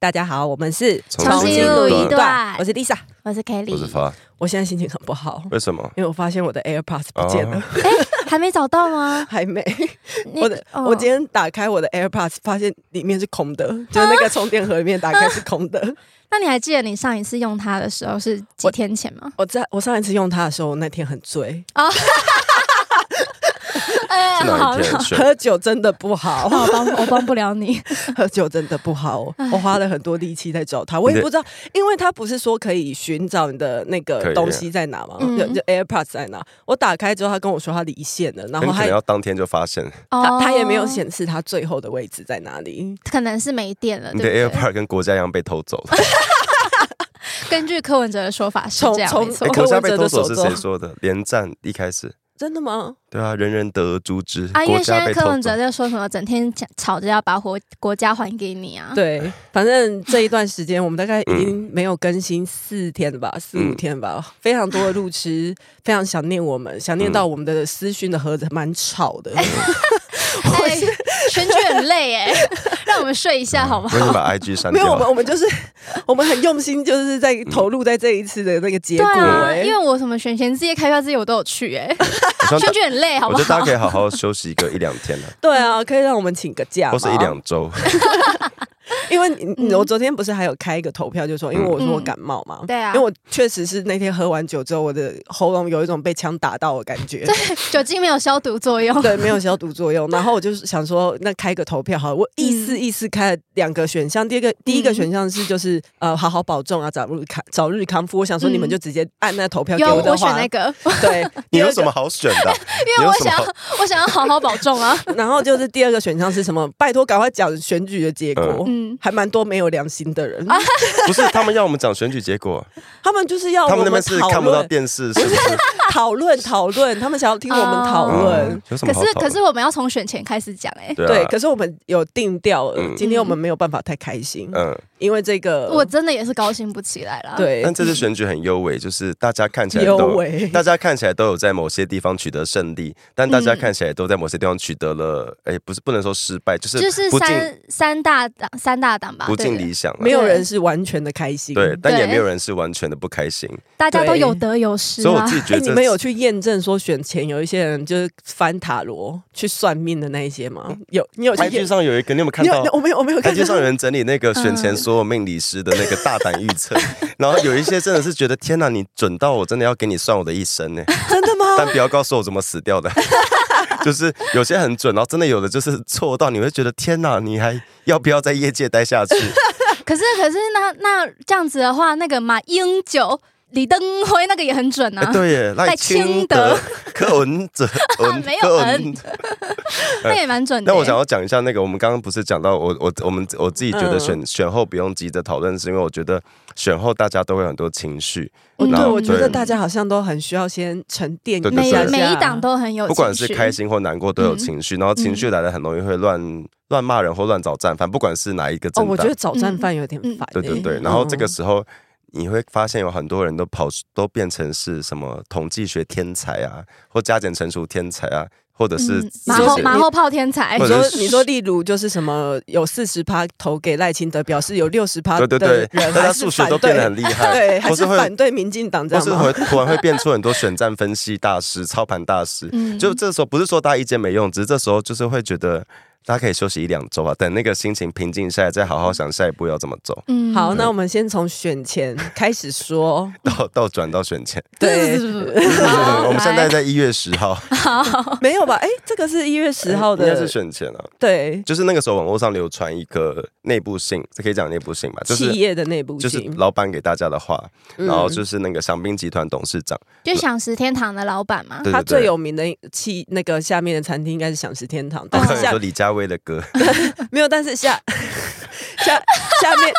大家好，我们是重新录一段。我是 Lisa，我是 Kelly，我是发。我现在心情很不好，为什么？因为我发现我的 AirPods 不见了。哎、哦，还没找到吗？还没。我的，哦、我今天打开我的 AirPods，发现里面是空的，就是那个充电盒里面打开是空的。啊、那你还记得你上一次用它的时候是几天前吗？我在我上一次用它的时候，我那天很醉。哦喝酒真的不好，我帮我帮不了你。喝酒真的不好，我 花了很多力气在找他，我也不知道，因为他不是说可以寻找你的那个东西在哪吗？就就 AirPods 在哪？我打开之后，他跟我说他离线了，然后他要当天就发现，他他也没有显示他最后的位置在哪里，可能是没电了。你的 AirPods 跟国家一样被偷走了。根据柯文哲的说法是这样，没错。国家被偷走是谁说的？连战一开始。真的吗？对啊，人人得而诛之。啊，因为现在柯文哲在说什么，整天吵着要把国国家还给你啊。对，反正这一段时间我们大概已经没有更新四天了吧，嗯、四五天吧，非常多的路痴，非常想念我们，想念到我们的私讯的盒子蛮吵的。嗯哎，选举很累哎，让我们睡一下好吗？我已把 IG 删掉。没有，我们我们就是我们很用心，就是在投入在这一次的那个结果。啊、因为我什么选贤之夜、开发之夜我都有去哎。选举很累，好不好？我觉得大家可以好好休息一个一两天了。对啊，可以让我们请个假，或是一两周。因为你我昨天不是还有开一个投票，就说因为我说我感冒嘛，对啊，因为我确实是那天喝完酒之后，我的喉咙有一种被枪打到的感觉，对，酒精没有消毒作用，对，没有消毒作用。然后我就是想说，那开个投票好了，我意思意思开了两个选项，第一个第一个选项是就是呃好好保重啊，早日康早日康复。我想说你们就直接按那投票给我的话，那个，对，你有什么好选的？因为我想要我想要好好保重啊。然后就是第二个选项是什么？拜托赶快讲选举的结果，嗯，还蛮多没有良心的人，不是他们要我们讲选举结果，他们就是要他们那边是看不到电视，是不是？讨论讨论，他们想要听我们讨论。可是可是我们要从选前开始讲哎，对，可是我们有定调了，今天我们没有办法太开心，嗯，因为这个我真的也是高兴不起来了。对，但这次选举很优美，就是大家看起来都，大家看起来都有在某些地方取得胜利，但大家看起来都在某些地方取得了，哎，不是不能说失败，就是就是三三大党三大党吧，不尽理想，没有人是完全的开心，对，但也没有人是完全的不开心，大家都有得有失。所以我自己觉得，你们有去验证说选前有一些人就是翻塔罗去算命的那一些吗？有，你有台剧上有一个，你有没有看到？我没有，我没有看到。IG 上有人整理那个选前所有命理师的那个大胆预测，然后有一些真的是觉得天哪，你准到我真的要给你算我的一生呢？真的吗？但不要告诉我怎么死掉的，就是有些很准，然后真的有的就是错到你会觉得天哪，你还要不要在业界待下去？可是，可是那那这样子的话，那个马英九、李登辉那个也很准啊。对耶，赖清德、柯文哲，没有人，那也蛮准的。那我想要讲一下那个，我们刚刚不是讲到我我我们我自己觉得选选后不用急着讨论，是因为我觉得选后大家都会很多情绪。嗯对，我觉得大家好像都很需要先沉淀。每每一档都很有，不管是开心或难过都有情绪，然后情绪来了很容易会乱。乱骂人或乱找战犯，不管是哪一个，哦，我觉得找战犯有点烦，欸。对对对，然后这个时候你会发现有很多人都跑，都变成是什么统计学天才啊，或加减乘除天才啊，或者是马后马后炮天才。你说你说，例如就是什么有四十趴投给赖清德，表示有六十趴的人 大家数学都变得很厉害，对，还是反对民进党这样吗？或是突然会变出很多选战分析大师、操盘大师。就这时候不是说大家意见没用，只是这时候就是会觉得。大家可以休息一两周啊，等那个心情平静下来，再好好想下一步要怎么走。嗯，好，那我们先从选前 开始说，到到转到选前。对，我们现在在一月十号。好，没有吧？哎，这个是一月十号的，应该是选前啊。对，就是那个时候网络上流传一个内部信，这可以讲内部信吧？就是企业的内部信，就是老板给大家的话，然后就是那个祥兵集团董事长，就想食天堂的老板嘛。他最有名的企那个下面的餐厅应该是享食天堂，但是说李佳。威的歌 没有，但是下 下下面，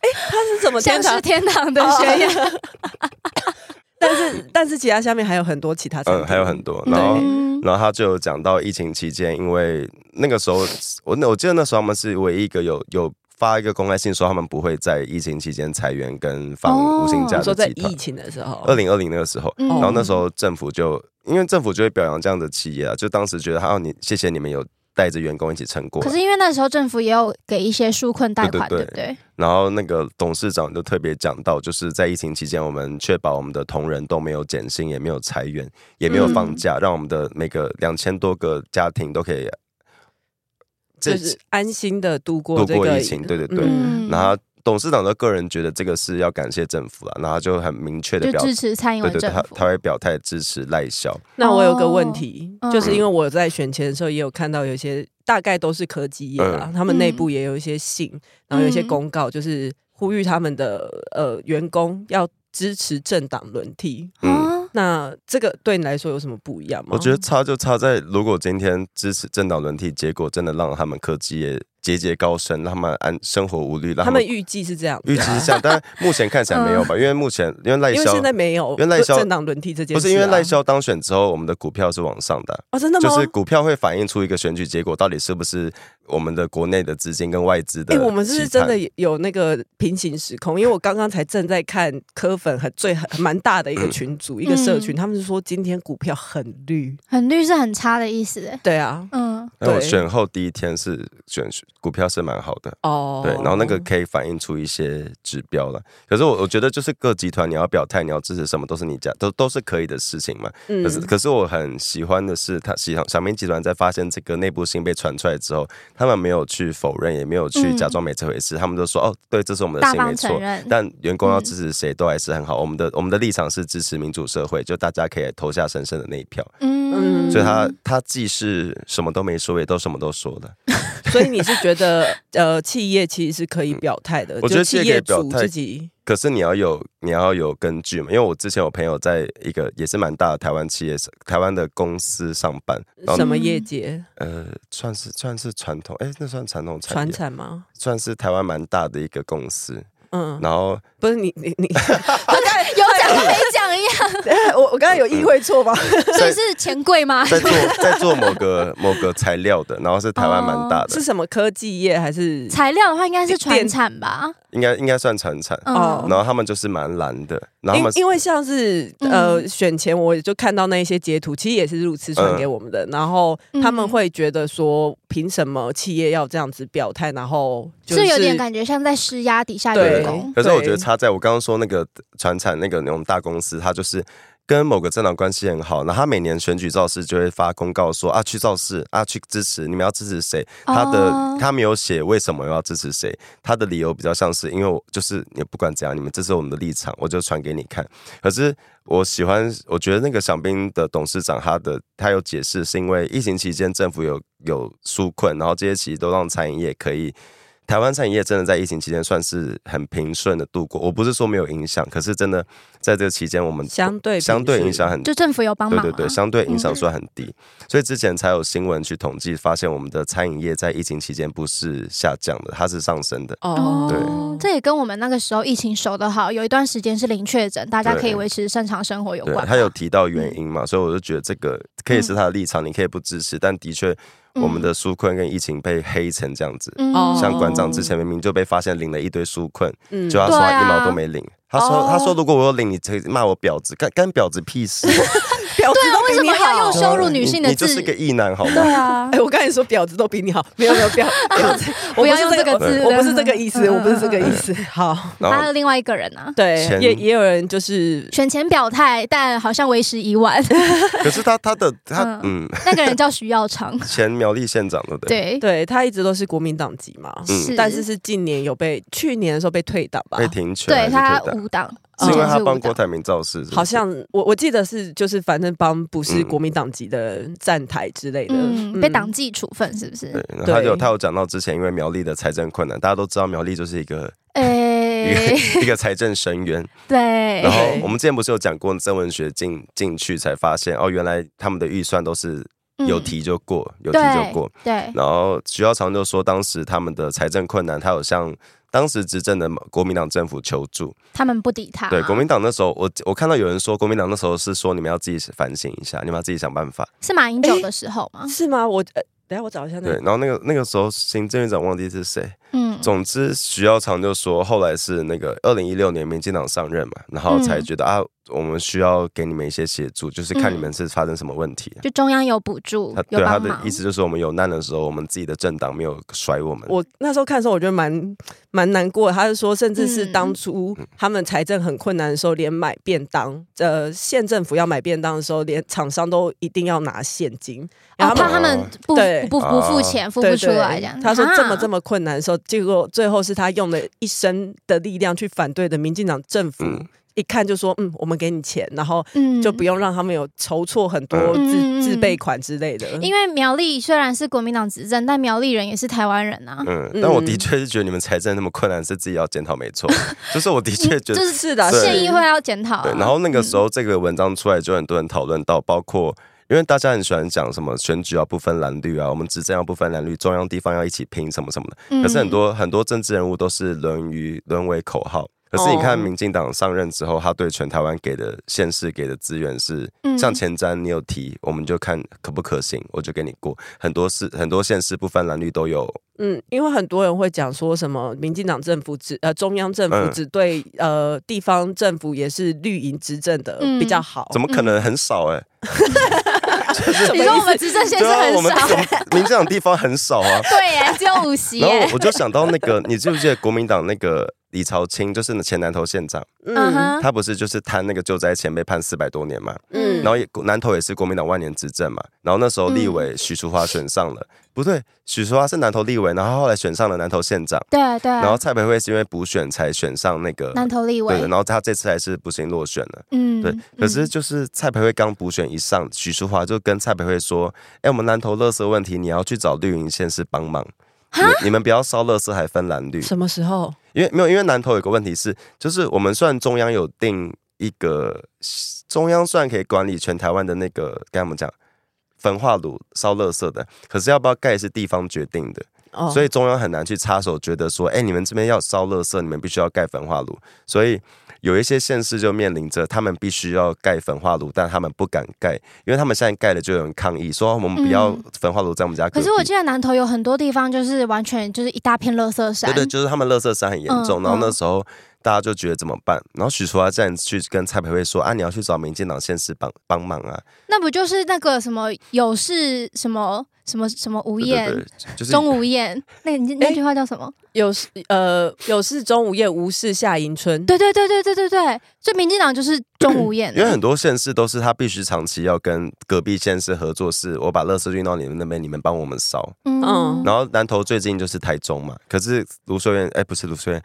哎、欸，他是怎么天堂天堂的宣言？但是但是其他下面还有很多其他，嗯，还有很多。然后然后他就讲到疫情期间，因为那个时候我我记得那时候他们是唯一一个有有发一个公开信说他们不会在疫情期间裁员跟放无薪假的集团。说在疫情的时候，二零二零那个时候，然后那时候政府就因为政府就会表扬这样的企业啊，就当时觉得啊，你谢谢你们有。带着员工一起撑过。可是因为那时候政府也有给一些纾困贷款，对不对，对？然后那个董事长就特别讲到，就是在疫情期间，我们确保我们的同仁都没有减薪，也没有裁员，也没有放假，嗯、让我们的每个两千多个家庭都可以。就是安心的度过度过疫情，对对对。嗯、然后董事长的个人觉得这个是要感谢政府了，然后就很明确的表支持蔡英文政府，对对，他他会表态支持赖萧。那我有个问题，哦、就是因为我在选前的时候也有看到有些大概都是科技业啦，嗯、他们内部也有一些信，然后有一些公告，就是呼吁他们的呃员工要支持政党轮替。嗯。那这个对你来说有什么不一样吗？我觉得差就差在，如果今天支持政党轮替，结果真的让他们科技业。节节高升，让他们安生活无虑。让他们预计是这样，预计是这样，但目前看起来没有吧？因为目前因为赖萧，因为现在没有，因为赖萧政党轮替这件事，不是因为赖萧当选之后，我们的股票是往上的哦，真的吗？就是股票会反映出一个选举结果，到底是不是我们的国内的资金跟外资的？哎，我们是不是真的有那个平行时空？因为我刚刚才正在看科粉很最很蛮大的一个群组，一个社群，他们是说今天股票很绿，很绿是很差的意思。对啊，嗯，那我选后第一天是选股票是蛮好的。哦，对，然后那个可以反映出一些指标了。可是我我觉得就是各集团你要表态，你要支持什么，都是你家都都是可以的事情嘛。嗯、可是可是我很喜欢的是，他喜小明集团在发现这个内部信被传出来之后，他们没有去否认，也没有去假装没这回事，嗯、他们都说哦，对，这是我们的信没错。但员工要支持谁都还是很好。我们的我们的立场是支持民主社会，就大家可以投下神圣的那一票。嗯，所以他他既是什么都没说，也都什么都说了。所以你是觉得 呃，企业其实是可以表态的？我觉得企业自己，可是你要有你要有根据嘛。因为我之前有朋友在一个也是蛮大的台湾企业，台湾的公司上班。什么业界？呃，算是算是传统，哎、欸，那算传统产传产吗？算是台湾蛮大的一个公司。嗯，然后不是你你你，我 刚有讲跟没讲一样。我我刚才有意会错吗？这是钱柜吗？在做在做某个某个材料的，然后是台湾蛮大的。是什么科技业还是材料的话，应该是船产吧？应该应该算船产。哦，然后他们就是蛮蓝的。然后因因为像是呃选前我就看到那些截图，其实也是路痴传给我们的。然后他们会觉得说，凭什么企业要这样子表态？然后是有点感觉像在施压底下员工。可是我觉得差在我刚刚说那个船产那个那种大公司，他就是。跟某个政党关系很好，那他每年选举造势就会发公告说啊，去造势啊，去支持，你们要支持谁？他的、oh. 他没有写为什么要支持谁，他的理由比较像是因为我就是你不管怎样，你们支持我们的立场，我就传给你看。可是我喜欢，我觉得那个饗宾的董事长他的他有解释，是因为疫情期间政府有有纾困，然后这些其实都让餐饮业可以。台湾餐饮业真的在疫情期间算是很平顺的度过。我不是说没有影响，可是真的在这个期间，我们相对相对影响很，就政府有帮忙，对对对，相对影响算很低，嗯、所以之前才有新闻去统计，发现我们的餐饮业在疫情期间不是下降的，它是上升的。哦，对，这也跟我们那个时候疫情守得好，有一段时间是零确诊，大家可以维持正常生活有关。他有提到原因嘛，嗯、所以我就觉得这个可以是他的立场，嗯、你可以不支持，但的确。我们的纾困跟疫情被黑成这样子，嗯、像馆长之前明明就被发现领了一堆纾困，嗯、就他说他一毛都没领，他说他说如果我有领，你可以骂我婊子，干干婊子屁事。婊子都比你好，对啊，为什么要用羞辱女性的字？你，就是个异男，好吗？对啊，哎，我刚才说婊子都比你好，没有没有婊，婊子，不要用这个字，我不是这个意思，我不是这个意思。好，还有另外一个人啊，对，也也有人就是选前表态，但好像为时已晚。可是他他的他嗯，那个人叫徐耀昌，前苗栗县长对不对？对。对，他一直都是国民党籍嘛，嗯，但是是近年有被去年的时候被退党吧，被停权，对他无党。是因为他帮郭台铭造势，好像我我记得是就是反正帮不是国民党籍的站台之类的，嗯嗯、被党纪处分是不是？对，他有他有讲到之前因为苗栗的财政困难，大家都知道苗栗就是一个诶、欸、一个一个财政深渊。对，然后我们之前不是有讲过曾文学进进去才发现哦，原来他们的预算都是有提就过，嗯、有提就过。对，对然后徐耀长就说当时他们的财政困难，他有像。当时执政的国民党政府求助，他们不理他。对，国民党那时候，我我看到有人说，国民党那时候是说，你们要自己反省一下，你们要自己想办法。是马英九的时候吗？是吗？我呃，等下我找一下那个。对，然后那个那个时候行政院长忘记是谁，嗯，总之徐耀昌就说，后来是那个二零一六年民进党上任嘛，然后才觉得、嗯、啊。我们需要给你们一些协助，就是看你们是发生什么问题。就中央有补助，对他的意思就是，我们有难的时候，我们自己的政党没有甩我们。我那时候看的时候，我觉得蛮蛮难过的。他是说，甚至是当初他们财政很困难的时候，连买便当，呃，县政府要买便当的时候，连厂商都一定要拿现金，然后怕他们不不不付钱，付不出来这样。他说这么这么困难的时候，结果最后是他用了一生的力量去反对的民进党政府。一看就说，嗯，我们给你钱，然后就不用让他们有筹措很多自、嗯、自备款之类的。因为苗栗虽然是国民党执政，但苗栗人也是台湾人啊。嗯，但我的确是觉得你们财政那么困难，是自己要检讨，没错。就是我的确觉得，就是是的，县议会要检讨、啊。对，然后那个时候这个文章出来，就很多人讨论到，包括因为大家很喜欢讲什么选举要不分蓝绿啊，我们执政要不分蓝绿，中央地方要一起拼什么什么的。可是很多很多政治人物都是沦于沦为口号。可是你看，民进党上任之后，他对全台湾给的县市给的资源是，像前瞻你有提，我们就看可不可行，我就给你过。很多市很多县市不分蓝绿都有。嗯，因为很多人会讲说什么，民进党政府只呃中央政府只对呃地方政府也是绿营执政的比较好。怎么可能很少哎？你说我们执政县市很少，民进党地方很少啊。对耶，只有五席。然后我就想到那个，你记不记得国民党那个？李朝清就是前南投县长，嗯，他不是就是贪那个救灾钱被判四百多年嘛，嗯，然后也南投也是国民党万年执政嘛，然后那时候立委许淑华选上了，嗯、不对，许淑华是南投立委，然后后来选上了南投县长，对对，然后蔡培慧是因为补选才选上那个南投立委，对，然后他这次还是不幸落选了，嗯，对，可是就是蔡培慧刚补选一上，许淑华就跟蔡培慧说，哎，我们南投垃圾问题你要去找绿营县市帮忙。你，你们不要烧垃圾还分蓝绿？什么时候？因为没有，因为南投有个问题是，就是我们算中央有定一个，中央算可以管理全台湾的那个，该怎么讲？焚化炉烧垃圾的，可是要不要盖是地方决定的，哦、所以中央很难去插手，觉得说，哎，你们这边要烧垃圾，你们必须要盖焚化炉，所以。有一些县市就面临着他们必须要盖焚化炉，但他们不敢盖，因为他们现在盖了就有人抗议说我们不要焚化炉在我们家。可是我记得南投有很多地方就是完全就是一大片垃圾山。对对，就是他们垃圾山很严重，然后那时候大家就觉得怎么办？然后许淑华这样去跟蔡培慧说啊，你要去找民进党县市帮帮忙啊。那不就是那个什么有事什么？什么什么无厌，就是、钟无艳，那 那那句话叫什么？有事呃有事钟无艳，无事夏迎春。对对对对对对对，所以民进党就是钟无艳。因为很多县市都是他必须长期要跟隔壁县市合作，是我把垃圾运到你们那边，你们帮我们烧。嗯，然后南投最近就是台中嘛，可是卢秀燕哎不是卢秀燕。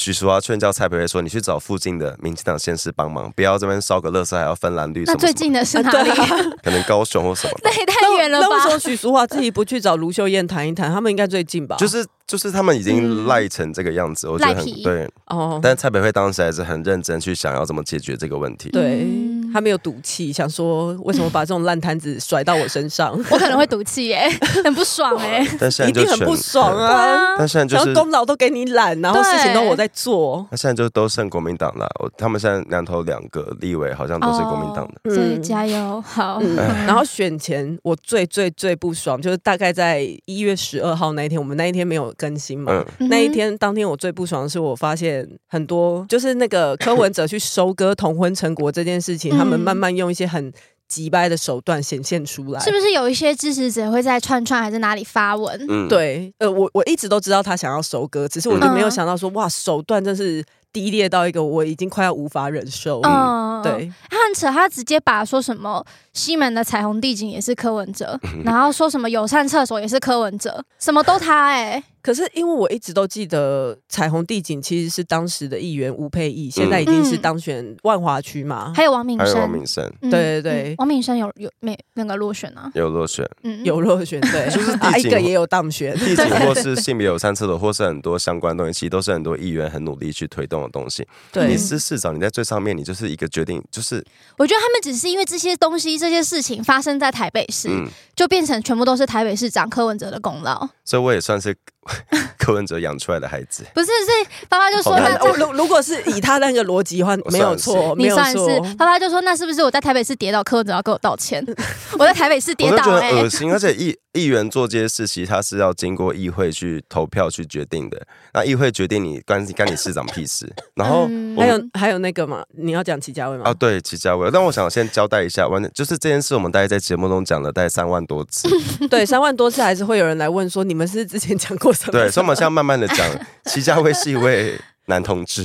许淑华劝教蔡培慧说：“你去找附近的民进党县市帮忙，不要这边烧个垃圾还要分蓝绿。”那最近的是哪里？可能高雄或什么？那也太远了吧？那为什么许淑华自己不去找卢秀燕谈一谈？他们应该最近吧？就是。就是他们已经赖成这个样子，嗯、我觉得很对哦。但蔡培慧当时还是很认真去想要怎么解决这个问题。对，他没有赌气，想说为什么把这种烂摊子甩到我身上？我可能会赌气耶，很不爽哎。但现在就一定很不爽啊！但现在就是功劳都给你揽，然后事情都我在做。那现在就都剩国民党了。我他们现在两头两个立委好像都是国民党的，所以加油好。嗯、然后选前我最最最不爽，就是大概在一月十二号那一天，我们那一天没有。更新嘛？嗯、那一天当天我最不爽的是，我发现很多就是那个柯文哲去收割同婚成果这件事情，嗯、他们慢慢用一些很急掰的手段显现出来。是不是有一些支持者会在串串还是哪里发文？嗯、对，呃，我我一直都知道他想要收割，只是我就没有想到说，哇，手段真是。低劣到一个我已经快要无法忍受。嗯，对，他很扯，他直接把说什么西门的彩虹地景也是柯文哲，然后说什么友善厕所也是柯文哲，什么都他哎、欸。可是因为我一直都记得彩虹地景其实是当时的议员吴佩义，现在已经是当选万华区嘛，还有王敏生，王敏生，对对对，王敏生有有没那个落选啊？有落选，嗯，有落选，对，就是第一个也有当选，地景 或是性别友善厕所，或是很多相关东西，其实都是很多议员很努力去推动的东西。对，你是市长，你在最上面，你就是一个决定，就是我觉得他们只是因为这些东西、这些事情发生在台北市，就变成全部都是台北市长柯文哲的功劳。所以我也算是。柯文哲养出来的孩子不是，是爸爸就说那如如果是以他那个逻辑的话，没有错，没有错。爸爸就说那是不是我在台北市跌倒，柯文哲要跟我道歉？我在台北市跌倒，哎，恶心，而且议议员做这些事情，他是要经过议会去投票去决定的。那议会决定你关关你市长屁事。然后、嗯、还有还有那个嘛，你要讲齐家威吗？啊，对，齐家威。但我想先交代一下，完就是这件事，我们大概在节目中讲了大概三万多次。对，三万多次还是会有人来问说，你们是之前讲过？对，所以我们现在慢慢的讲，齐家威是一位男同志，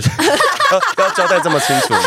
要 要交代这么清楚吗？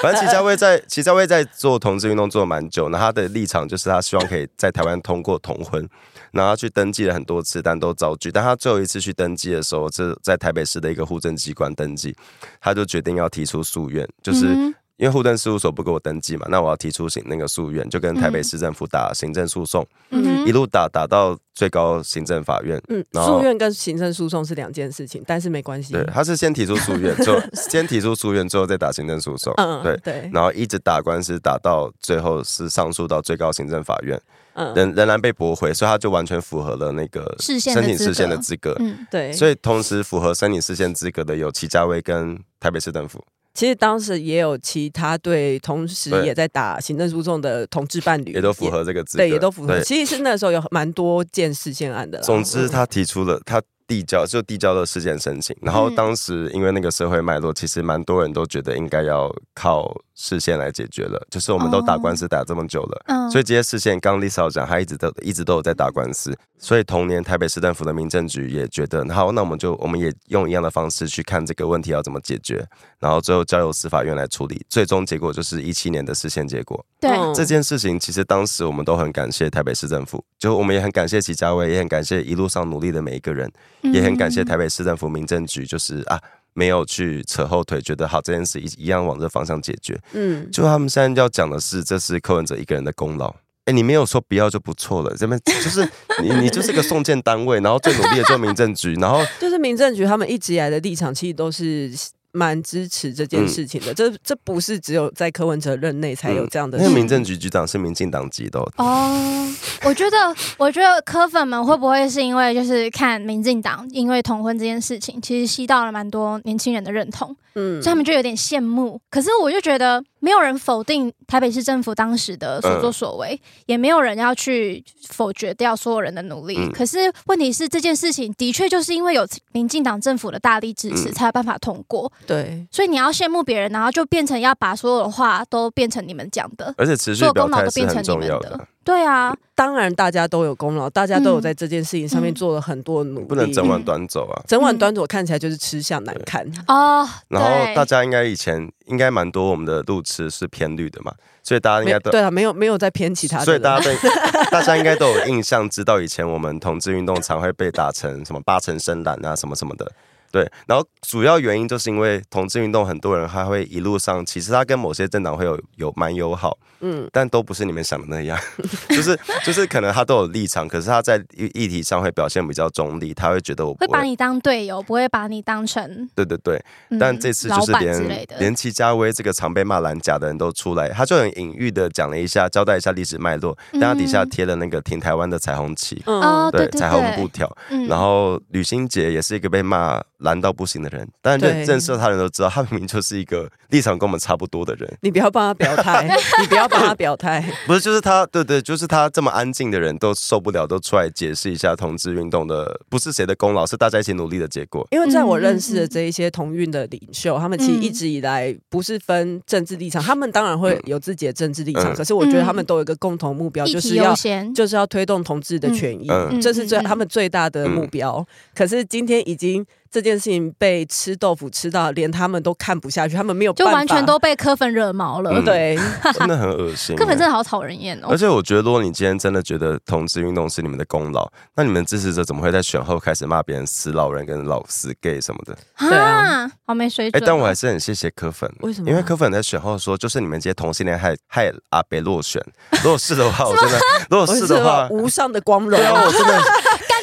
反正齐家威在齐家威在做同志运动做了蛮久，那他的立场就是他希望可以在台湾通过同婚，然后他去登记了很多次，但都遭拒。但他最后一次去登记的时候，是在台北市的一个户政机关登记，他就决定要提出诉愿，就是。嗯因为户政事务所不给我登记嘛，那我要提出行那个诉愿，就跟台北市政府打行政诉讼，嗯、一路打打到最高行政法院。嗯，诉愿跟行政诉讼是两件事情，但是没关系。对，他是先提出诉愿，就先提出诉愿，之后再打行政诉讼。嗯，对对。然后一直打官司，打到最后是上诉到最高行政法院，嗯，仍仍然被驳回，所以他就完全符合了那个申请事先的资格。嗯，对。所以同时符合申请事先资格的有齐家威跟台北市政府。其实当时也有其他对，同时也在打行政诉讼的同志伴侣，也都符合这个资格，对，也都符合。其实是那时候有蛮多件事件案的。总之，他提出了他。递交就递交了事件申请，然后当时因为那个社会脉络，其实蛮多人都觉得应该要靠视线来解决了。就是我们都打官司打这么久了，哦、所以这些视线，刚刚 Lisa 讲，他一直都一直都有在打官司。所以同年台北市政府的民政局也觉得，好，那我们就我们也用一样的方式去看这个问题要怎么解决，然后最后交由司法院来处理。最终结果就是一七年的视线结果。对这件事情，其实当时我们都很感谢台北市政府，就我们也很感谢齐家威，也很感谢一路上努力的每一个人。也很感谢台北市政府民政局，就是啊，没有去扯后腿，觉得好这件事一一样往这方向解决。嗯，就他们现在要讲的是，这是柯文哲一个人的功劳。哎，你没有说不要就不错了，这边就是你，你就是个送件单位，然后最努力的做民政局，然后就是民政局他们一直以来的立场，其实都是。蛮支持这件事情的，嗯、这这不是只有在柯文哲任内才有这样的事。因为民政局局长是民进党籍的哦。我觉得，我觉得柯粉们会不会是因为就是看民进党因为同婚这件事情，其实吸到了蛮多年轻人的认同，嗯，所以他们就有点羡慕。可是我就觉得。没有人否定台北市政府当时的所作所为，嗯、也没有人要去否决掉所有人的努力。嗯、可是问题是，这件事情的确就是因为有民进党政府的大力支持，才有办法通过。对，所以你要羡慕别人，然后就变成要把所有的话都变成你们讲的，而且持续表态是很重要的。对啊，当然大家都有功劳，大家都有在这件事情上面做了很多努力，不能整碗端走啊！整碗端走看起来就是吃相难看哦。然后大家应该以前应该蛮多我们的路痴是偏绿的嘛，所以大家应该都对啊，没有没有在偏其他的，所以大家对 大家应该都有印象，知道以前我们同志运动常会被打成什么八成深蓝啊什么什么的。对，然后主要原因就是因为同志运动，很多人他会一路上，其实他跟某些政党会有有蛮友好，嗯，但都不是你们想的那样，就是就是可能他都有立场，可是他在议议题上会表现比较中立，他会觉得我会，会把你当队友，不会把你当成对对对，但这次就是连连齐家威这个常被骂蓝甲的人都出来，他就很隐喻的讲了一下，交代一下历史脉络，但他底下贴了那个挺台湾的彩虹旗，嗯，对，彩虹布条，然后吕新杰也是一个被骂。蓝到不行的人，但是认识他的人都知道，他明明就是一个立场跟我们差不多的人。你不要帮他表态，你不要帮他表态。不是，就是他，对对，就是他这么安静的人都受不了，都出来解释一下同志运动的不是谁的功劳，是大家一起努力的结果。因为在我认识的这一些同运的领袖，他们其实一直以来不是分政治立场，他们当然会有自己的政治立场，可是我觉得他们都有一个共同目标，就是要就是要推动同志的权益，这是最他们最大的目标。可是今天已经。这件事情被吃豆腐吃到连他们都看不下去，他们没有办法，就完全都被柯粉惹毛了。嗯、对，真的很恶心。柯粉真的好讨人厌哦。而且我觉得，如果你今天真的觉得同志运动是你们的功劳，那你们支持者怎么会在选后开始骂别人死老人跟老死 gay 什么的？对啊，好没水准。哎，但我还是很谢谢柯粉。为什么？因为柯粉在选后说，就是你们这些同性恋害害阿北落选。如果是的话，我真的；如果是的话，无上的光荣。对啊，我真的。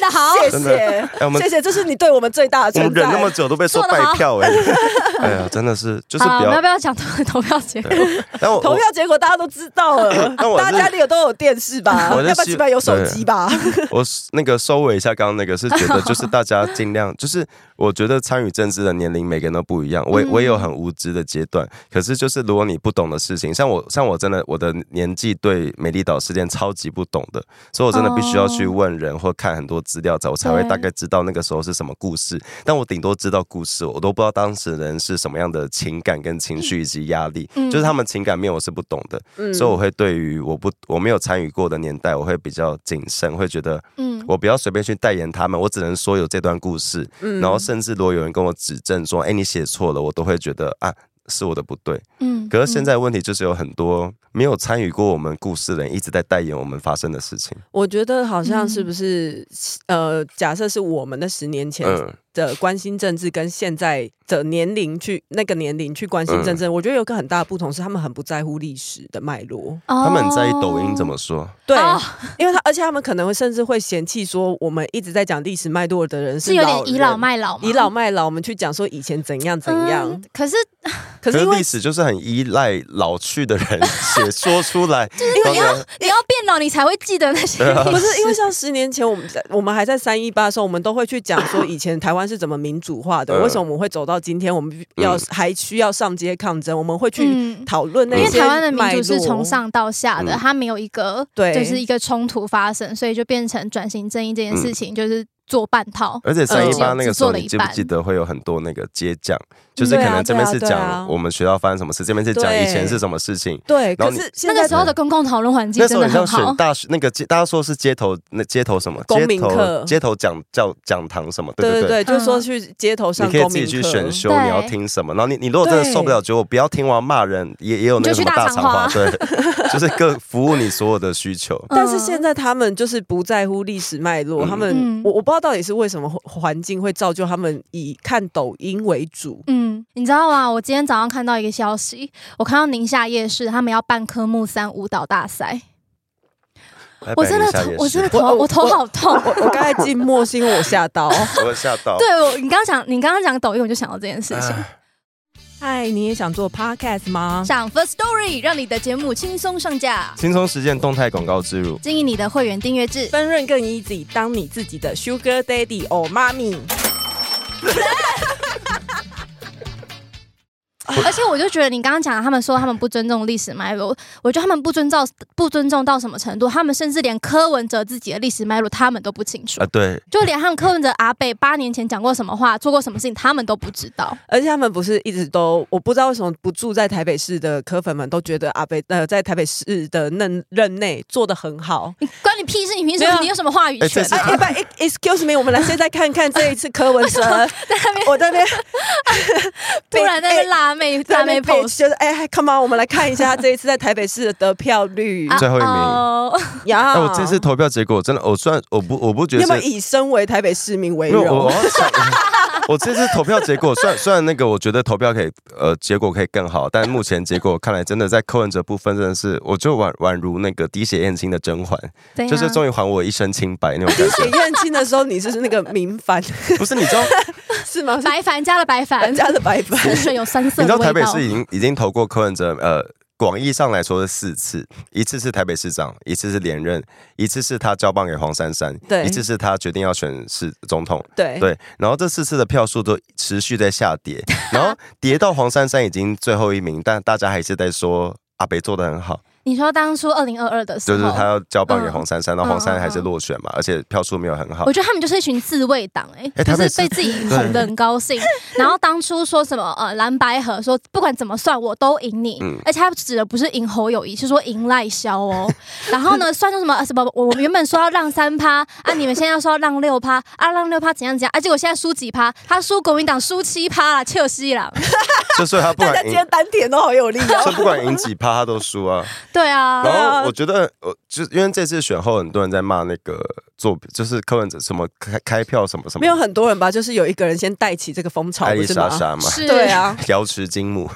好，谢谢，谢谢，这是你对我们最大的称赞。我们忍那么久都被说拜票哎，哎呀，真的是就是不要，我们要不要讲投 票结果？但 我投票结果大家都知道了，大家家里有都有电视吧？要不要起码有手机吧？我那个收尾一下，刚刚那个是觉得就是大家尽量就是。我觉得参与政治的年龄每个人都不一样，我我也有很无知的阶段，可是就是如果你不懂的事情，像我像我真的我的年纪对美丽岛事件超级不懂的，所以我真的必须要去问人或看很多资料，才我才会大概知道那个时候是什么故事。但我顶多知道故事，我都不知道当事人是什么样的情感跟情绪以及压力，就是他们情感面我是不懂的，所以我会对于我不我没有参与过的年代，我会比较谨慎，会觉得嗯，我不要随便去代言他们，我只能说有这段故事，然后。甚至如果有人跟我指正说：“哎，你写错了”，我都会觉得啊，是我的不对。嗯，可是现在问题就是有很多没有参与过我们故事的人一直在代言我们发生的事情。我觉得好像是不是、嗯、呃，假设是我们的十年前。嗯的关心政治跟现在的年龄去那个年龄去关心政治，嗯、我觉得有个很大的不同是，他们很不在乎历史的脉络。他们很在意抖音怎么说？对，因为他而且他们可能会甚至会嫌弃说，我们一直在讲历史脉络的人是，是有点倚老卖老，倚老卖老。我们去讲说以前怎样怎样，嗯、可是可是历史就是很依赖老去的人写说出来，就是因为你要你要变老，你才会记得那些。不是因为像十年前我们在我们还在三一八的时候，我们都会去讲说以前台湾是怎么民主化的？为什么我们会走到今天？我们要还需要上街抗争？我们会去讨论那些。因为台湾的民主是从上到下的，它没有一个对，就是一个冲突发生，所以就变成转型正义这件事情就是。做半套，而且三一八那个时候，你记不记得会有很多那个街将，就是可能这边是讲我们学校发生什么事，这边是讲以前是什么事情。对，可是那个时候的公共讨论环境真的很好。选大学那个街，大家说是街头那街头什么？公民课、街头讲教讲堂什么？对对对，就是说去街头上，你可以自己去选修你要听什么。然后你你如果真的受不了，觉得我不要听完骂人，也也有那个什么大场话，对，就是各服务你所有的需求。但是现在他们就是不在乎历史脉络，他们我我不知道到底是为什么。环境会造就他们以看抖音为主。嗯，你知道吗？我今天早上看到一个消息，我看到宁夏夜市他们要办科目三舞蹈大赛。我真的头，我真的头，我，我头好痛。我我刚才静默是因为我吓到，我吓到。对，我你刚刚讲，你刚刚讲抖音，我就想到这件事情。嗨，你也想做 podcast 吗？上 First Story 让你的节目轻松上架，轻松实现动态广告植入，经营你的会员订阅制，分润更 easy，当你自己的 Sugar Daddy or Mommy。而且我就觉得，你刚刚讲的，他们说他们不尊重历史脉络，我觉得他们不尊重不尊重到什么程度？他们甚至连柯文哲自己的历史脉络，他们都不清楚啊！对，就连他们柯文哲阿贝八年前讲过什么话，做过什么事情，他们都不知道。而且他们不是一直都，我不知道为什么不住在台北市的柯粉们都觉得阿贝呃在台北市的任任内做的很好，关你屁事！你凭什么？你有什么话语权？哎，不，excuse me，我们来现在看看这一次柯文哲在那边，我在那边 突然在那边拉。妹在那边觉得哎，come on，我们来看一下他 这一次在台北市的得票率，最后一名。呀，我这次投票结果真的，我虽然我不我不觉得，你有没有以身为台北市民为荣？我 我这次投票结果，虽然虽然那个我觉得投票可以呃结果可以更好，但目前结果看来真的在柯文哲部分真的是，我就宛宛如那个滴血验亲的甄嬛，就是终于还我一身清白那种感觉。滴血验亲的时候，你就是那个明矾，不是？你知道 是吗？白凡加了白矾，加了白矾，水有三色。你知道台北市已经已经投过柯文哲呃。广义上来说是四次，一次是台北市长，一次是连任，一次是他交棒给黄珊珊，对，一次是他决定要选市总统，对对，然后这四次的票数都持续在下跌，然后跌到黄珊珊已经最后一名，但大家还是在说阿北做的很好。你说当初二零二二的时候，就是他要交棒给黄珊珊，然后黄珊珊还是落选嘛，而且票数没有很好。我觉得他们就是一群自卫党，哎，就是被自己哄得很高兴。然后当初说什么呃蓝白河，说不管怎么算我都赢你，而且他指的不是赢侯友谊，是说赢赖萧哦。然后呢，算出什么什么，我原本说要让三趴啊，你们现在要说要让六趴啊，让六趴怎样怎样啊，结果现在输几趴？他输国民党输七趴啊，切西了。就所以他不管今天丹田都好有力哦，就不管赢几趴他都输啊。对啊，然后我觉得，我就因为这次选后，很多人在骂那个做，就是柯文哲什么开开票什么什么，没有很多人吧？就是有一个人先带起这个风潮，艾丽莎莎嘛，是。对啊，瑶池金木，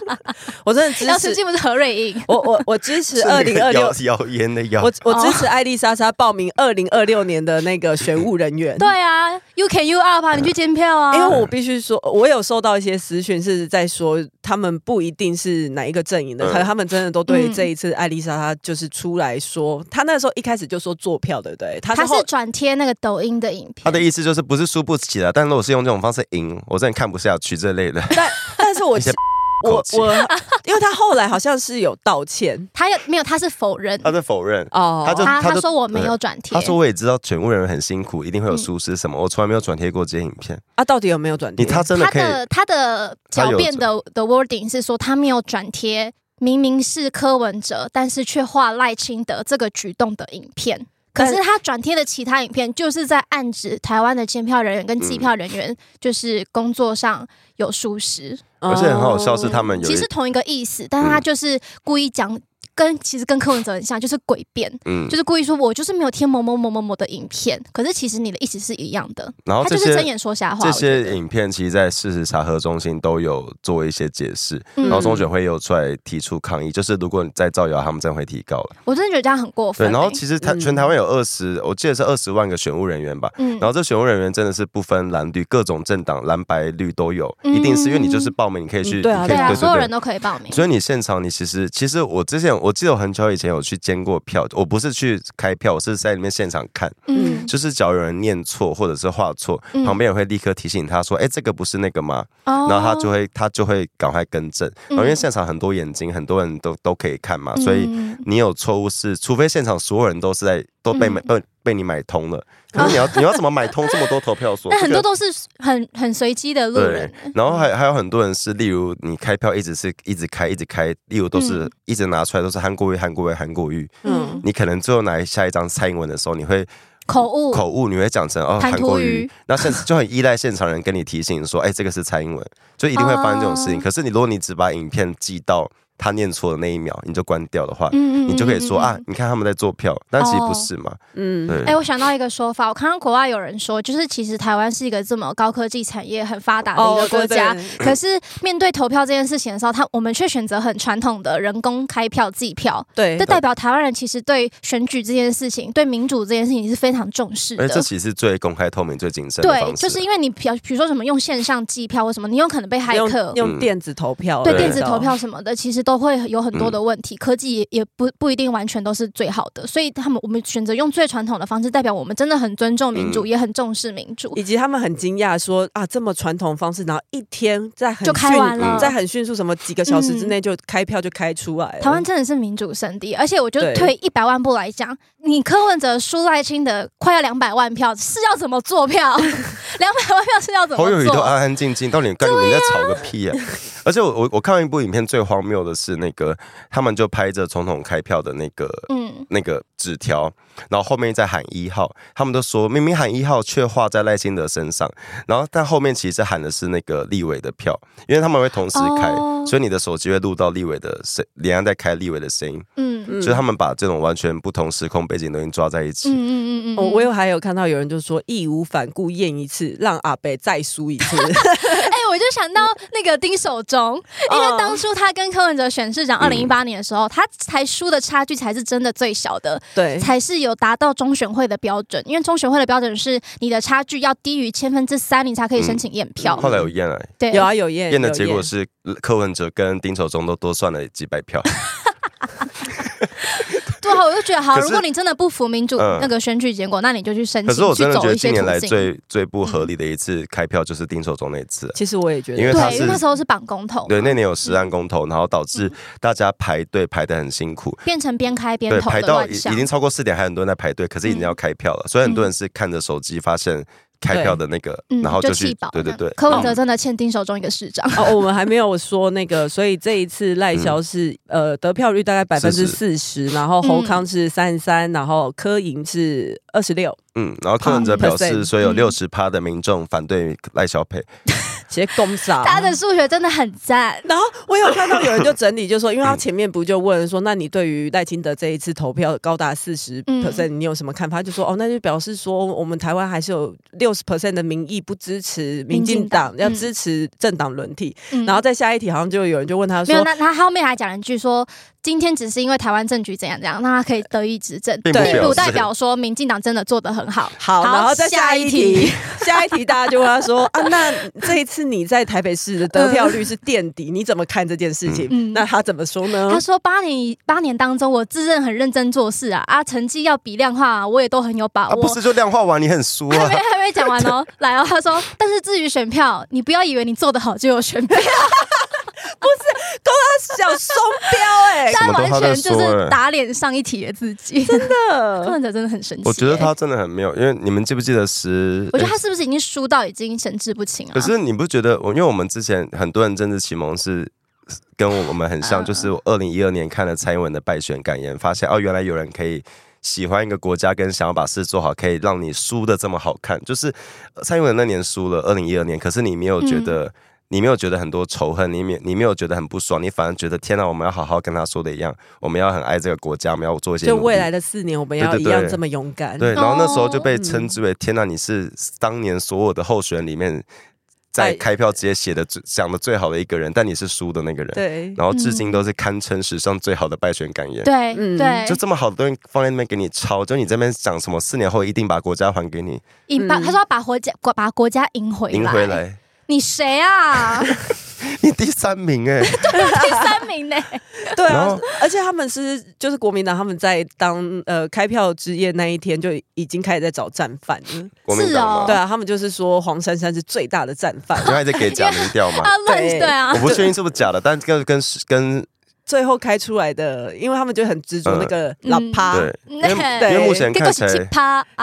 我真的支持瑶池金母是何瑞英，我我我支持二零二六谣言的谣，我我支持艾丽莎莎报名二零二六年的那个选务人员。对啊，You can you up 啊，你去监票啊，因为我必须说，我有收到一些私讯是在说，他们不一定是哪一个阵营的，可、是、他们真的都对这一次艾丽莎莎就是出来说，他那时候一开始就说做票，对不对？他是转贴那个抖音的影片，他的意思就是不是输不起了，但如果是用这种方式赢，我真的看不下去这类的。但但是我 我我，因为他后来好像是有道歉，他有没有？他是否认？他是否认哦，他就他，他说我没有转贴，他说我也知道全部人很辛苦，一定会有疏失什么，嗯、我从来没有转贴过这些影片。啊，到底有没有转贴？你他真的可以？他的他的狡辩的的 wording 是说他没有转贴，明明是柯文哲，但是却画赖清德这个举动的影片。可是他转贴的其他影片，就是在暗指台湾的监票人员跟计票人员，就是工作上有疏失。而且很好笑是他们有其实同一个意思，但是他就是故意讲。跟其实跟柯文哲很像，就是诡辩，嗯，就是故意说我就是没有贴某某某某某的影片，可是其实你的意思是一样的，然后他就是睁眼说瞎话。这些影片其实，在事实查核中心都有做一些解释，嗯、然后中选会又出来提出抗议，就是如果你再造谣，他们真的会提高了。我真的觉得这样很过分、欸。对，然后其实台全台湾有二十、嗯，我记得是二十万个选务人员吧，嗯，然后这选务人员真的是不分蓝绿，各种政党蓝白绿都有，嗯、一定是因为你就是报名，你可以去，嗯、对啊，对啊，所有人都可以报名。所以你现场，你其实其实我之前我记得我很久以前。有去监过票，我不是去开票，我是在里面现场看。嗯，就是只要有人念错或者是画错，嗯、旁边也会立刻提醒他说：“哎、欸，这个不是那个吗？”哦、然后他就会他就会赶快更正。然后因为现场很多眼睛，很多人都都可以看嘛，所以你有错误是，除非现场所有人都是在都被买被被你买通了。可是你要 你要怎么买通这么多投票所？那很多都是很很随机的路人。然后还还有很多人是，例如你开票一直是一直开一直开，例如都是一直拿出来都是韩国瑜韩国瑜韩国瑜。嗯，你可能最后拿下一张蔡英文的时候，你会口误口误，你会讲成哦韩国语。那甚至就很依赖现场人跟你提醒说，哎，这个是蔡英文，就一定会发生这种事情。可是你如果你只把影片寄到。他念错的那一秒，你就关掉的话，嗯、你就可以说、嗯、啊，你看他们在做票，但其实不是嘛。嗯，对。哎、欸，我想到一个说法，我看到国外有人说，就是其实台湾是一个这么高科技产业很发达的一个国家，哦、对对对，可是面对投票这件事情的时候，他我们却选择很传统的人工开票计票。对，这代表台湾人其实对选举这件事情，对民主这件事情是非常重视的。而这其实最公开透明、最谨慎的方式。对，就是因为你比比如说什么用线上计票或什么，你有可能被骇客用，用电子投票，对电子投票什么的，其实都会有很多。的问题，科技也也不不一定完全都是最好的，所以他们我们选择用最传统的方式，代表我们真的很尊重民主，嗯、也很重视民主。以及他们很惊讶说啊，这么传统方式，然后一天在很就开完了，在很迅速，什么几个小时之内就开票就开出来了。台湾真的是民主圣地，而且我就退一百万步来讲，你柯文哲输赖清德快要两百万票是要怎么做票？两百万票是要怎么做？侯友宜都安安静静，到底干你在吵个屁啊！而且我我我看完一部影片，最荒谬的是那个他们就拍着总统开票的那个嗯。那个纸条，然后后面在喊一号，他们都说明明喊一号，却画在赖清德身上，然后但后面其实喊的是那个立委的票，因为他们会同时开，哦、所以你的手机会录到立委的声，连安在开立委的声音，嗯。嗯，所以他们把这种完全不同时空背景都已经抓在一起，嗯嗯嗯嗯，我有还有看到有人就说义无反顾验一次，让阿北再输一次。我就想到那个丁守中，因为当初他跟柯文哲选市长二零一八年的时候，他才输的差距才是真的最小的，对，才是有达到中选会的标准。因为中选会的标准是你的差距要低于千分之三，你才可以申请验票。后来有验了，对，有啊有验，验的结果是柯文哲跟丁守中都多算了几百票。对啊，我就觉得好。如果你真的不服民主那个选举结果，嗯、那你就去申请。可是我真的觉得近年来最最不合理的一次开票就是丁守中那一次。其实我也觉得，因为他是因为那时候是绑公投，对，那年有十案公投，然后导致大家排队排的很辛苦，变成边开边投排到已经超过四点，还有很多人在排队，可是已经要开票了，所以很多人是看着手机发现。开票的那个，然后就去，对对对。柯文哲真的欠丁守中一个市长。哦，我们还没有说那个，所以这一次赖萧是呃得票率大概百分之四十，然后侯康是三十三，然后柯莹是二十六。嗯，然后柯文哲表示说有六十趴的民众反对赖萧配。写公啥？他的数学真的很赞。然后我有看到有人就整理，就说，因为他前面不就问说，那你对于赖清德这一次投票高达四十 percent，你有什么看法？他就说，哦，那就表示说，我们台湾还是有六十 percent 的民意不支持民进党，要支持政党轮替。然后在下一题，好像就有人就问他说，没有，那他后面还讲了一句说。今天只是因为台湾政局怎样怎样，让他可以得以执政，并不代表说民进党真的做得很好。好，然后再下一题，下一题大家就问他说啊，那这一次你在台北市的得票率是垫底，你怎么看这件事情？嗯、那他怎么说呢？他说八年八年当中，我自认很认真做事啊啊，成绩要比量化、啊，我也都很有把握。啊、不是就量化完你很输啊？还没还没讲完哦，来哦，他说，但是至于选票，你不要以为你做得好就有选票。不是，都要小双标哎，他完全就是打脸上一题的自己，真的，柯文哲真的很神奇。我觉得他真的很妙，因为你们记不记得十？我觉得他是不是已经输到已经神志不清了？可是你不觉得我？因为我们之前很多人政治启蒙是跟我们很像，就是我二零一二年看了蔡英文的败选感言，发现哦，原来有人可以喜欢一个国家，跟想要把事做好，可以让你输的这么好看。就是蔡英文那年输了，二零一二年，可是你没有觉得？你没有觉得很多仇恨，你没你没有觉得很不爽，你反而觉得天哪，我们要好好跟他说的一样，我们要很爱这个国家，我们要做一些。就未来的四年，我们要一样这么勇敢。对，对，对，对，然后那时候就被称之为、嗯、天哪，你是当年所有的候选人里面，在开票直接写的最讲的最好的一个人，但你是输的那个人。对，然后至今都是堪称史上最好的败选感言。对，嗯，对，就这么好的东西放在那边给你抄，就你这边讲什么四年后一定把国家还给你，赢把他说把国家把国家赢回来，赢回来。你谁啊？你第三名哎、欸，对，第三名呢、欸？对啊，而且他们是就是国民党，他们在当呃开票之夜那一天就已经开始在找战犯了。是、哦、对啊，他们就是说黄珊珊是最大的战犯，因为还在给假民调嘛。对对啊，我不确定是不是假的，但跟跟跟。最后开出来的，因为他们就很执着那个老趴，对，因为因为目前看起来，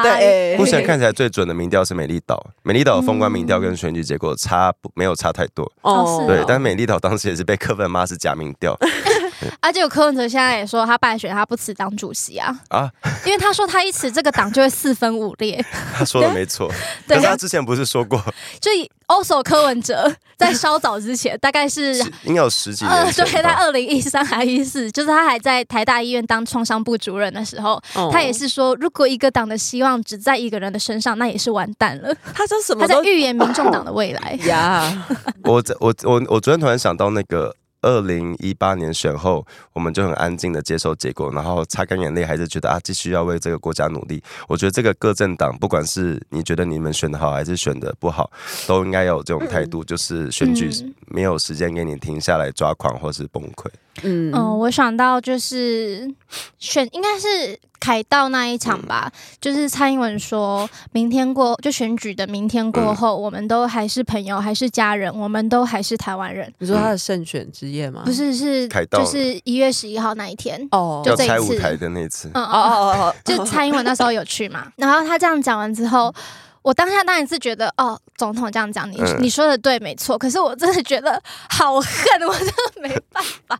对，目前看起来最准的民调是。美丽岛，美丽岛的封关民调跟选举结果差不没有差太多，哦，对，但是美丽岛当时也是被柯粉骂是假民调。而且有柯文哲现在也说他败选，他不辞党主席啊啊！因为他说他一辞这个党就会四分五裂。他说的没错，但是他之前不是说过？就 also 柯文哲在稍早之前，大概是应该有十几年，对，在二零一三还一四，就是他还在台大医院当创伤部主任的时候，他也是说，如果一个党的希望只在一个人的身上，那也是完蛋了。他说什么？他在预言民众党的未来 呀。我我我我昨天突然想到那个。二零一八年选后，我们就很安静的接受结果，然后擦干眼泪，还是觉得啊，继续要为这个国家努力。我觉得这个各政党，不管是你觉得你们选的好，还是选的不好，都应该有这种态度，就是选举没有时间给你停下来抓狂或是崩溃。嗯嗯，我想到就是选应该是凯道那一场吧，嗯、就是蔡英文说明天过就选举的明天过后，嗯、我们都还是朋友，还是家人，我们都还是台湾人。你说他的胜选之夜吗？不是，是凯道，就是一月十一号那一天哦，就这一次要拆舞台的那次。嗯哦哦哦，就蔡英文那时候有去嘛，然后他这样讲完之后。我当下当然是觉得，哦，总统这样讲，你、嗯、你说的对，没错。可是我真的觉得好恨，我真的没办法，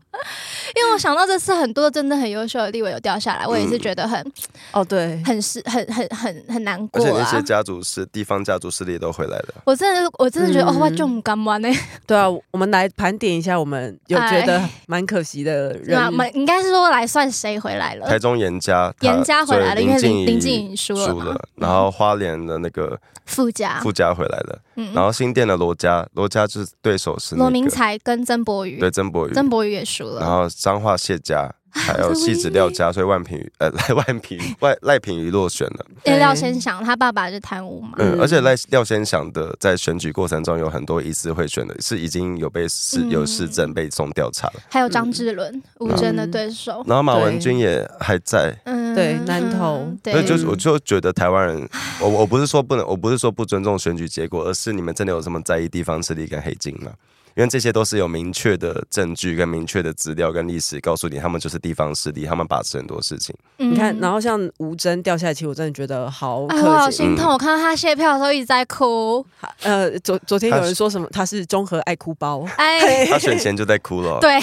因为我想到这次很多真的很优秀的立委有掉下来，我也是觉得很，哦，对，很是很很很很难过。而且那些家族是地方家族势力都回来了。我真的我真的觉得，嗯、哦，哇就很感恩呢。对啊，我们来盘点一下，我们有觉得蛮可惜的人。我们应该是说来算谁回来了？台中严家，严家回来了，因为林林静仪输了，输了。然后花莲的那个。傅家，傅家回来了，嗯、然后新店的罗家，罗家就是对手是罗明才跟曾博宇，对曾博宇，曾博宇也输了，然后彰化谢家。还有戏子廖家，所以万平呃赖万平赖 赖品妤落选了。因为廖先祥他爸爸是贪污嘛。嗯，而且赖廖先祥的在选举过程中有很多疑似贿选的，是已经有被市有市政被送调查了。还有张志伦吴峥的对手，然后马文君也还在。嗯，对，南投。对，所以就是我就觉得台湾人，我我不是说不能，我不是说不尊重选举结果，而是你们真的有这么在意地方势力跟黑金吗？因为这些都是有明确的证据跟明确的资料跟历史告诉你，他们就是地方势力，他们把持很多事情。嗯、你看，然后像吴峥掉下来，其实我真的觉得好可惜，哎、我好心痛。嗯、我看到他卸票的时候一直在哭。呃，昨昨天有人说什么他是综合爱哭包，哎，他选前就在哭了。对，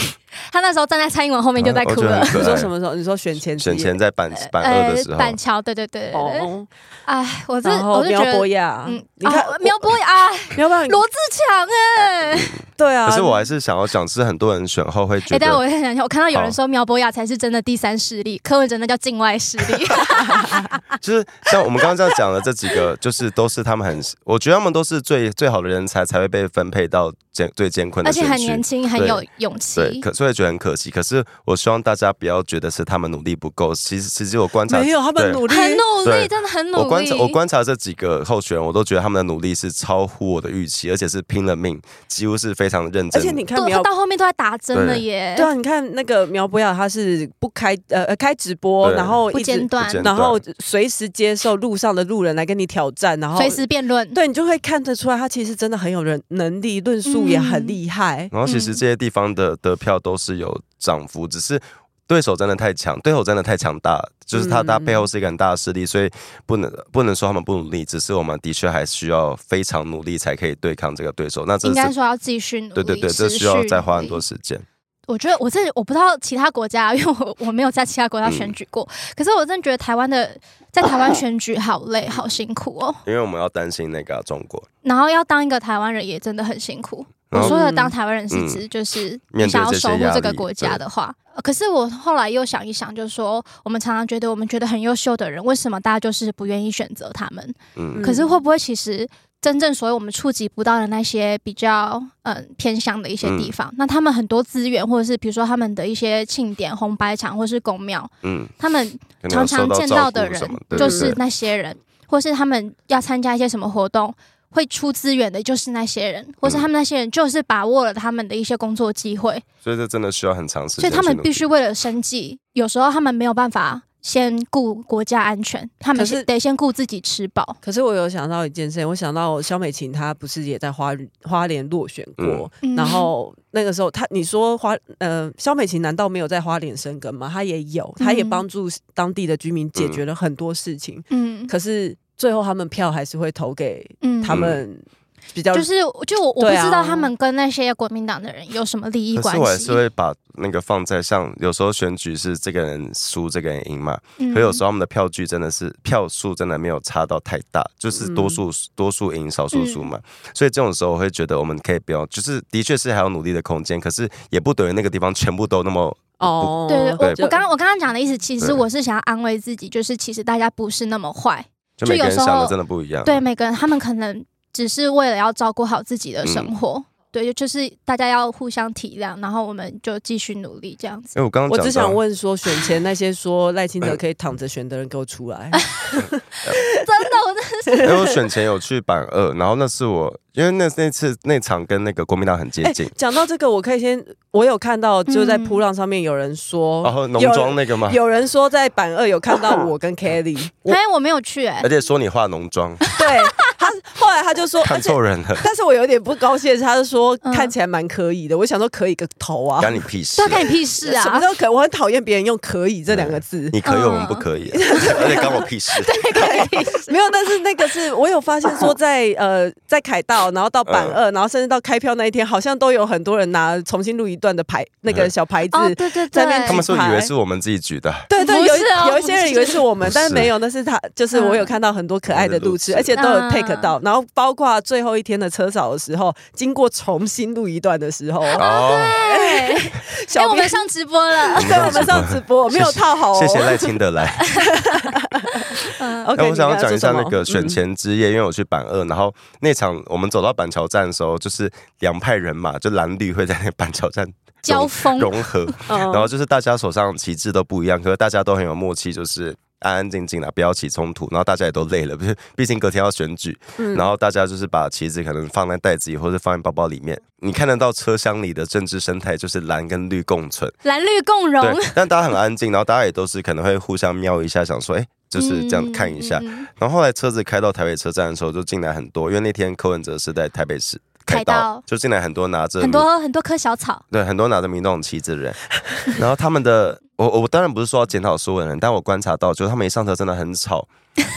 他那时候站在蔡英文后面就在哭了。你说什么时候？你说选前选前在板板二的时候，板桥，对对对对对。哎，我这我就觉得苗博雅，嗯，你看苗博雅，苗博雅，罗志强，哎，对啊。可是我还是想要讲，是很多人选后会觉得。哎，但我想想，我看到有人说苗博雅才是真的第三势力，柯文哲那叫境外势力。就是像我们刚刚这样讲的这几个，就是都是他们很，我觉得他们都是最最好的人才才会被分配到艰最艰困的，而且很年轻，很有勇气。对，可所以觉得很可惜。可是我希望大家不要觉得是他们努力不够，其实其实我观察没有他们努力，很努力，真的很努力。我观察我观察这几个候选人，我都觉得他们的努力是超乎我的预期，而且是拼了命，几乎是非常认真。而且你看，苗到后面都在打针了耶。对啊，你看那个苗博雅，他是不开呃开直播，然后不间断，然后随时接受路上的路人来跟你挑战，然后随时辩论。对，你就会看得出来，他其实真的很有人能力，论述也很厉害。然后其实这些地方的得票都是有涨幅，只是。对手真的太强，对手真的太强大，就是他他背后是一个很大的势力，所以不能不能说他们不努力，只是我们的确还需要非常努力才可以对抗这个对手。那这应该说要继续努力，对对对，这需要再花很多时间。我觉得我这我不知道其他国家，因为我我没有在其他国家选举过，嗯、可是我真的觉得台湾的在台湾选举好累，好辛苦哦。因为我们要担心那个中国，然后要当一个台湾人也真的很辛苦。我说的当台湾人是指，就是你想要守护这个国家的话，可是我后来又想一想，就是说，我们常常觉得我们觉得很优秀的人，为什么大家就是不愿意选择他们？嗯，可是会不会其实真正所谓我们触及不到的那些比较嗯偏乡的一些地方，那他们很多资源，或者是比如说他们的一些庆典、红白场，或是公庙，嗯，他们常常见到的人就是那些人，或是他们要参加一些什么活动。会出资源的就是那些人，或是他们那些人就是把握了他们的一些工作机会，所以这真的需要很长时间。所以他们必须为了生计，有时候他们没有办法先顾国家安全，他们是得先顾自己吃饱。可是我有想到一件事，我想到肖美琴她不是也在花花莲落选过，嗯、然后那个时候她你说花呃肖美琴难道没有在花莲生根吗？她也有，她也帮助当地的居民解决了很多事情。嗯，可是。最后，他们票还是会投给他们比较，就是就我我不知道他们跟那些国民党的人有什么利益关系。我还是会把那个放在像有时候选举是这个人输，这个人赢嘛。可有时候他们的票据真的是票数真的没有差到太大，就是多数多数赢，少数输嘛。所以这种时候我会觉得我们可以不要，就是的确是还有努力的空间，可是也不等于那个地方全部都那么哦。对对，我我刚我刚刚讲的意思，其实我是想要安慰自己，就是其实大家不是那么坏。就有时候想的真的不一样，对每个人，他们可能只是为了要照顾好自己的生活，嗯、对，就是大家要互相体谅，然后我们就继续努力这样子。因为我刚刚我只想问说，选前那些说赖清德 可以躺着选的人给我出来，真的。因为我选前有去板二，然后那是我。因为那那次那场跟那个国民党很接近。讲到这个，我可以先，我有看到就在铺浪上面有人说，然后浓妆那个吗？有人说在板二有看到我跟 Kelly，哎，我没有去，哎，而且说你化浓妆，对他后来他就说 看错人了，但是我有点不高兴，他就说看起来蛮可以的，我想说可以个头啊，干你屁事，对，干你屁事啊，什么都可，我很讨厌别人用可以这两个字，你可以，我们不可以，而且干我屁事，对，干你屁事，没有，但是那个是我有发现说在呃在凯道，然后到板二。然后甚至到开票那一天，好像都有很多人拿重新录一段的牌，那个小牌子，对对对，他们说以为是我们自己举的，对对，有有一些人以为是我们，但是没有，那是他，就是我有看到很多可爱的路痴，而且都有 take 到，然后包括最后一天的车少的时候，经过重新录一段的时候，哦。对，小我们上直播了，对，我们上直播，没有套好，谢谢赖清德来。OK，我想要讲一下那个选前之夜，因为我去板二，然后那场我们走到板桥站的。时候就是两派人马，就蓝绿会在那板桥站交锋。融合，然后就是大家手上旗帜都不一样，可是大家都很有默契，就是安安静静的，不要起冲突。然后大家也都累了，不是？毕竟隔天要选举，然后大家就是把旗子可能放在袋子里，或者放在包包里面。你看得到车厢里的政治生态，就是蓝跟绿共存，蓝绿共荣。但大家很安静，然后大家也都是可能会互相瞄一下，想说，哎。就是这样看一下，然后后来车子开到台北车站的时候，就进来很多，因为那天柯文哲是在台北市开刀，就进来很多拿着很多很多棵小草，对，很多拿着民众旗子的人，然后他们的，我我当然不是说要检讨所有人，但我观察到，就是他们一上车真的很吵，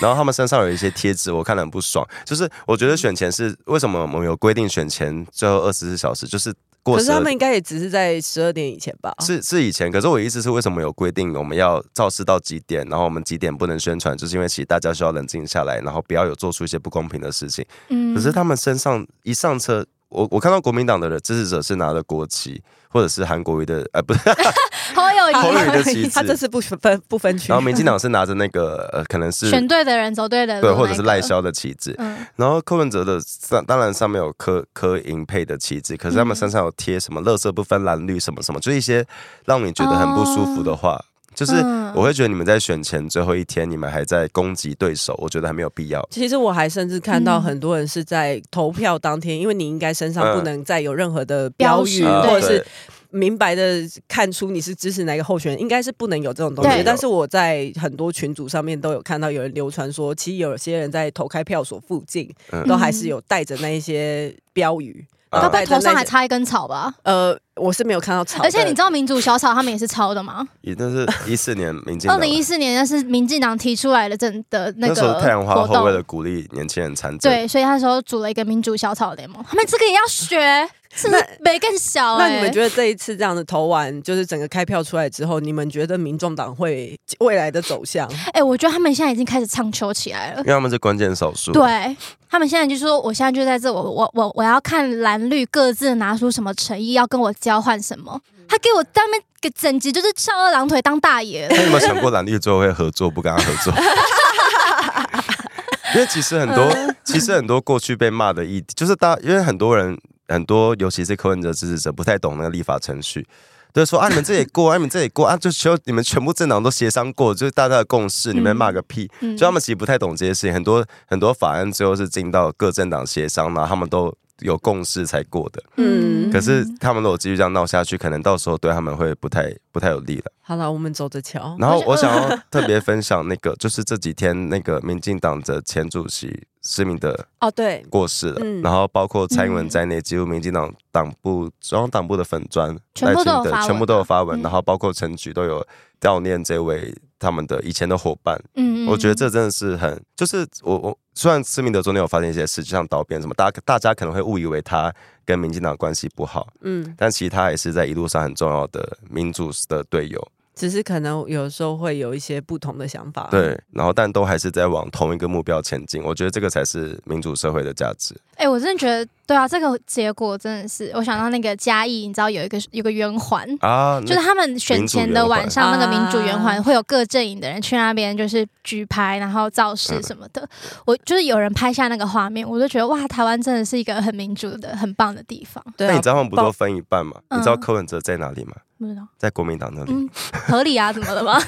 然后他们身上有一些贴纸，我看了很不爽，就是我觉得选前是为什么我们有规定选前最后二十四小时，就是。过。可是他们应该也只是在十二点以前吧？是是以前。可是我意思是，为什么有规定我们要造势到几点，然后我们几点不能宣传？就是因为其实大家需要冷静下来，然后不要有做出一些不公平的事情。嗯。可是他们身上一上车，我我看到国民党的人支持者是拿着国旗。或者是韩国瑜的，呃，不是，侯友宜的旗帜，他这次不分不分区。然后民进党是拿着那个，呃，可能是选对的人走对的，对，或者是赖萧的旗帜。嗯。然后柯文哲的上，当然上面有柯柯银配的旗帜，可是他们身上有贴什么“乐色不分蓝绿”什么什么，就一些让你觉得很不舒服的话。就是我会觉得你们在选前最后一天，你们还在攻击对手，我觉得还没有必要。其实我还甚至看到很多人是在投票当天，因为你应该身上不能再有任何的标语，或者是。明白的看出你是支持哪个候选人，应该是不能有这种东西。但是我在很多群组上面都有看到有人流传说，其实有些人在投开票所附近，都还是有带着那一些标语。他在头上还插一根草吧？呃，我是没有看到草。而且你知道民主小草他们也是抄的吗？也就是一四年民进，二零一四年那是民进党提出来的政的那个。那时候太阳花后为了鼓励年轻人参政，对，所以他说组了一个民主小草联盟，他们这个也要学。是没更小、欸、那你们觉得这一次这样的投完，就是整个开票出来之后，你们觉得民众党会未来的走向？哎、欸，我觉得他们现在已经开始唱秋起来了，因为他们是关键少数。对，他们现在就说，我现在就在这，我我我我要看蓝绿各自拿出什么诚意，要跟我交换什么。他给我当面给整集就是翘二郎腿当大爷。有没有想过蓝绿最后会合作，不跟他合作？因为其实很多，其实很多过去被骂的议题，就是大，因为很多人。很多，尤其是柯文哲支持者，不太懂那个立法程序，就是说啊，你们这里过，啊，你们这里过啊，就求你们全部政党都协商过，就是大家的共识，你们骂个屁！嗯、就他们其实不太懂这些事情，很多很多法案最后是进到各政党协商，然后他们都有共识才过的。嗯，可是他们如果继续这样闹下去，可能到时候对他们会不太不太有利了。好了，我们走着瞧。然后我想要特别分享那个，就是这几天那个民进党的前主席。施明德哦，对，过世了。然后包括蔡英文在内，几乎民进党党部、中央党部的粉砖，全部都有发文，全部都有发文。然后包括陈菊都有悼念这位他们的以前的伙伴。嗯，我觉得这真的是很，就是我我虽然施明德中间有发生一些事，就像导编什么，大家大家可能会误以为他跟民进党关系不好，嗯，但其实他也是在一路上很重要的民主的队友。只是可能有时候会有一些不同的想法，对，然后但都还是在往同一个目标前进。我觉得这个才是民主社会的价值。哎、欸，我真的觉得，对啊，这个结果真的是，我想到那个嘉义，你知道有一个有个圆环啊，就是他们选前的晚上，那个民主圆环会有各阵营的人去那边，就是举牌，然后造势什么的。嗯、我就是有人拍下那个画面，我就觉得哇，台湾真的是一个很民主的、很棒的地方。对、啊，那你知道他们不都分一半吗？嗯、你知道柯文哲在哪里吗？不知道，在国民党那里、嗯，合理啊？怎么了吗？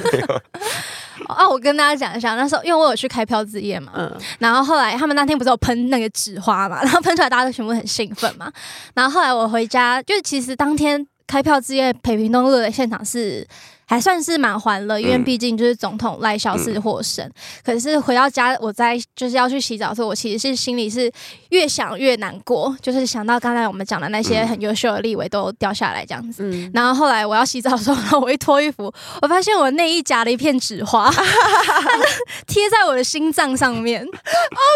啊，我跟大家讲一下，那时候因为我有去开票之夜嘛，嗯，然后后来他们那天不是有喷那个纸花嘛，然后喷出来大家都全部很兴奋嘛，然后后来我回家，就其实当天开票之夜，北平东路的现场是。还算是蛮欢乐，因为毕竟就是总统赖萧是获胜。嗯、可是回到家，我在就是要去洗澡的时候，我其实是心里是越想越难过，就是想到刚才我们讲的那些很优秀的立委都掉下来这样子。嗯、然后后来我要洗澡的时候，然后我一脱衣服，我发现我内衣夹了一片纸花，贴在我的心脏上面。哦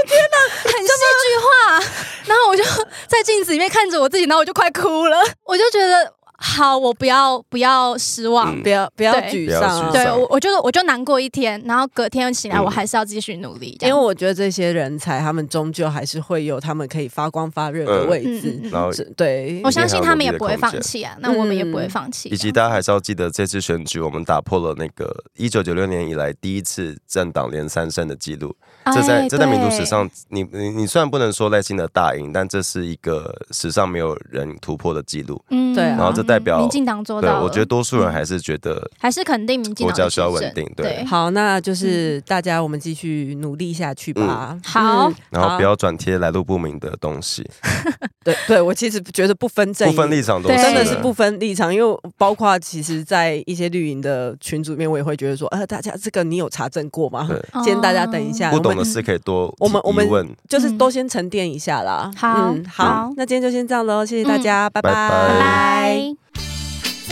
天哪，很戏剧化。然后我就在镜子里面看着我自己，然后我就快哭了，我就觉得。好，我不要不要失望，嗯、不要不要沮丧。对，我我就我就难过一天，然后隔天起来，我还是要继续努力。因为我觉得这些人才，他们终究还是会有他们可以发光发热的位置。嗯、然后，对，我相信他们也不会放弃啊。那我们也不会放弃。以及大家还是要记得，这次选举我们打破了那个一九九六年以来第一次政党连三胜的记录。这在这在民族史上，你你你虽然不能说赖清德大赢，但这是一个史上没有人突破的记录。嗯，对。然后这代表民进党做到。对，我觉得多数人还是觉得还是肯定民进党国家需要稳定。对，好，那就是大家我们继续努力下去吧。好，然后不要转贴来路不明的东西。对，对我其实觉得不分阵营、不分立场都真的是不分立场，因为包括其实，在一些绿营的群组里面，我也会觉得说，呃，大家这个你有查证过吗？先大家等一下。不懂的事可以多我们我们就是都先沉淀一下啦。好，好，那今天就先这样喽，谢谢大家，拜拜拜拜。喜